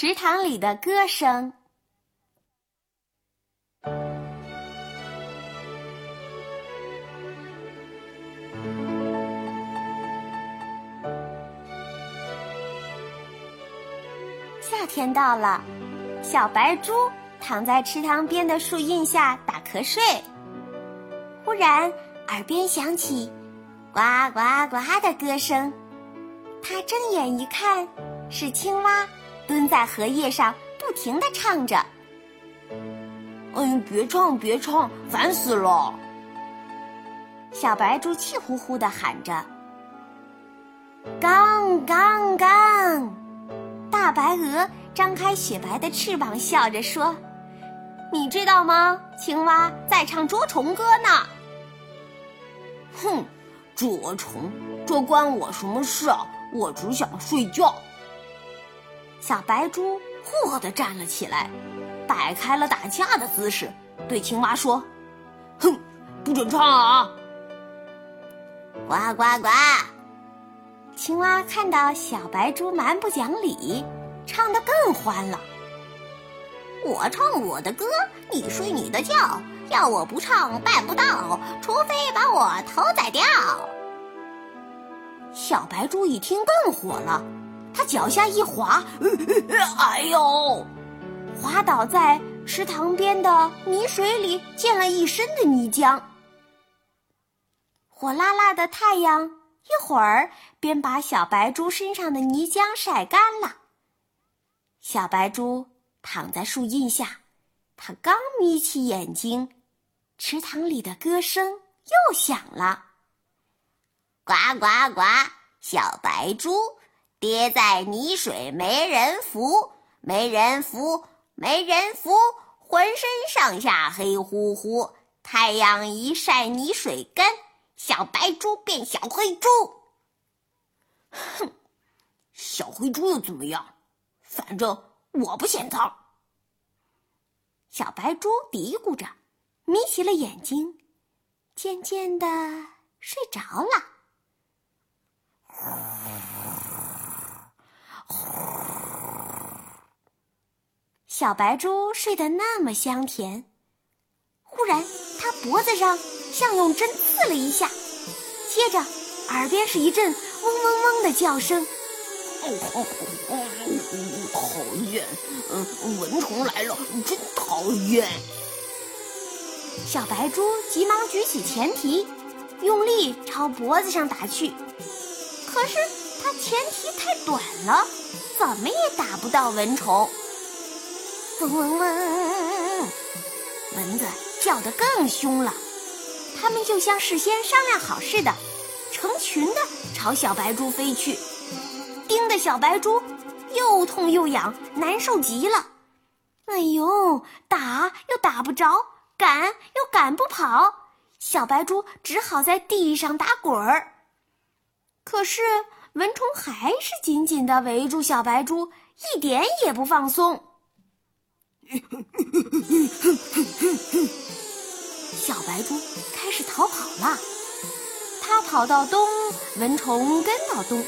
池塘里的歌声。夏天到了，小白猪躺在池塘边的树荫下打瞌睡。忽然，耳边响起“呱呱呱”的歌声。他睁眼一看，是青蛙蹲在荷叶上，不停的唱着。“哎，别唱，别唱，烦死了！”小白猪气呼呼的喊着。“刚刚刚！”大白鹅张开雪白的翅膀，笑着说：“你知道吗？青蛙在唱捉虫歌呢。”“哼，捉虫，这关我什么事啊？我只想睡觉。”小白猪霍地站了起来，摆开了打架的姿势，对青蛙说：“哼，不准唱啊！”呱呱呱！青蛙看到小白猪蛮不讲理，唱得更欢了。我唱我的歌，你睡你的觉，要我不唱办不到，除非把我头宰掉。小白猪一听更火了，他脚下一滑，哎呦，滑倒在池塘边的泥水里，溅了一身的泥浆。火辣辣的太阳。一会儿便把小白猪身上的泥浆晒干了。小白猪躺在树荫下，它刚眯起眼睛，池塘里的歌声又响了：“呱呱呱！小白猪跌在泥水，没人扶，没人扶，没人扶，浑身上下黑乎乎。太阳一晒，泥水干。”小白猪变小黑猪，哼，小黑猪又怎么样？反正我不嫌脏。小白猪嘀咕着，眯起了眼睛，渐渐的睡着了。小白猪睡得那么香甜，忽然，它脖子上。像用针刺了一下，接着耳边是一阵嗡嗡嗡的叫声。哦，讨厌！嗯，蚊虫来了，真讨厌！小白猪急忙举起前蹄，用力朝脖子上打去。可是它前蹄太短了，怎么也打不到蚊虫。嗡嗡嗡，蚊子叫得更凶了。它们就像事先商量好似的，成群的朝小白猪飞去，叮的小白猪又痛又痒，难受极了。哎呦，打又打不着，赶又赶不跑，小白猪只好在地上打滚儿。可是蚊虫还是紧紧的围住小白猪，一点也不放松。小白猪开始逃跑了，它跑到东，蚊虫跟到东；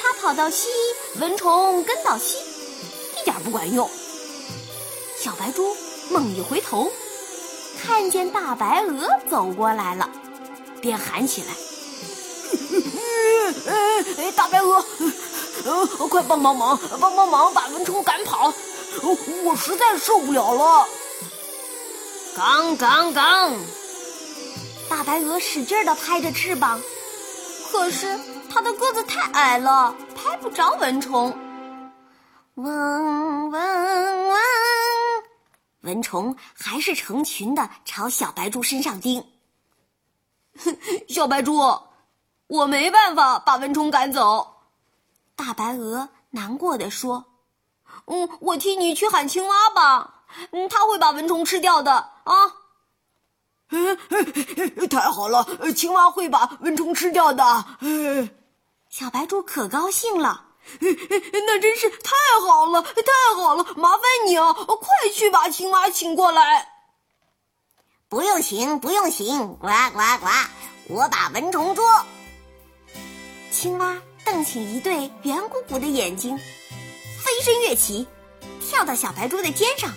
它跑到西，蚊虫跟到西，一点不管用。小白猪猛一回头，看见大白鹅走过来了，便喊起来：“大白鹅，快帮帮忙，帮帮忙，把蚊虫赶跑！我实在受不了了。”刚刚刚，大白鹅使劲的拍着翅膀，可是它的个子太矮了，拍不着蚊虫。嗡嗡嗡，蚊虫还是成群的朝小白猪身上叮。小白猪，我没办法把蚊虫赶走。大白鹅难过的说：“嗯，我替你去喊青蛙吧。”嗯，它会把蚊虫吃掉的啊！太好了，青蛙会把蚊虫吃掉的。小白猪可高兴了，那真是太好了，太好了！麻烦你啊，快去把青蛙请过来。不用请，不用请，呱呱呱！我把蚊虫捉。青蛙瞪起一对圆鼓鼓的眼睛，飞身跃起。跳到小白猪的肩上，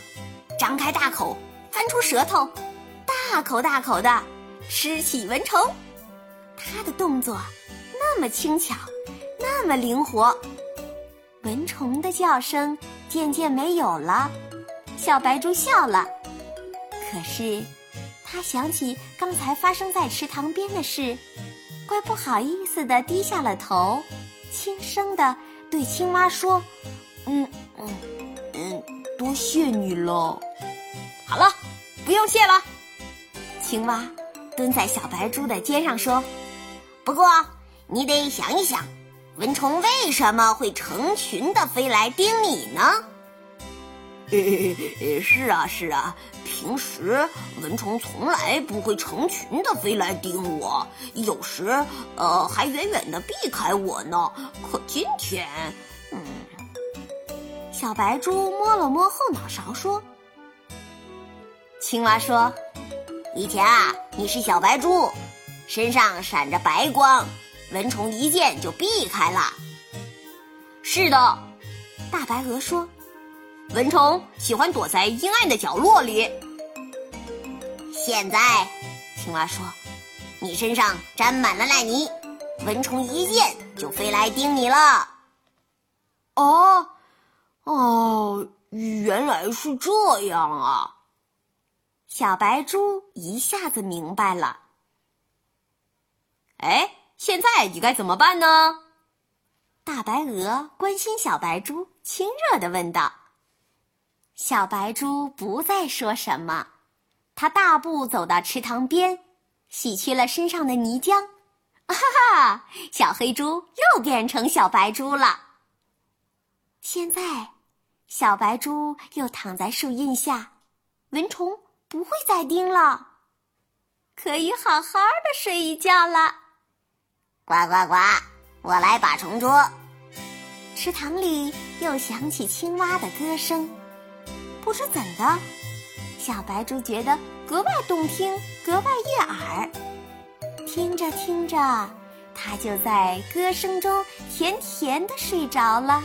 张开大口，翻出舌头，大口大口的吃起蚊虫。它的动作那么轻巧，那么灵活。蚊虫的叫声渐渐没有了，小白猪笑了。可是，他想起刚才发生在池塘边的事，怪不好意思的低下了头，轻声的对青蛙说：“嗯嗯嗯，多谢你了。好了，不用谢了。”青蛙蹲在小白猪的肩上说：“不过你得想一想。”蚊虫为什么会成群的飞来叮你呢？是啊，是啊，平时蚊虫从来不会成群的飞来叮我，有时呃还远远的避开我呢。可今天，嗯，小白猪摸了摸后脑勺说：“青蛙说，以前啊，你是小白猪，身上闪着白光。”蚊虫一见就避开了。是的，大白鹅说：“蚊虫喜欢躲在阴暗的角落里。”现在，青蛙说：“你身上沾满了烂泥，蚊虫一见就飞来叮你了。”哦，哦，原来是这样啊！小白猪一下子明白了。哎。现在你该怎么办呢？大白鹅关心小白猪，亲热的问道。小白猪不再说什么，它大步走到池塘边，洗去了身上的泥浆。哈哈，小黑猪又变成小白猪了。现在，小白猪又躺在树荫下，蚊虫不会再叮了，可以好好的睡一觉了。呱呱呱！我来把虫捉。池塘里又响起青蛙的歌声，不知怎的，小白猪觉得格外动听，格外悦耳。听着听着，它就在歌声中甜甜的睡着了。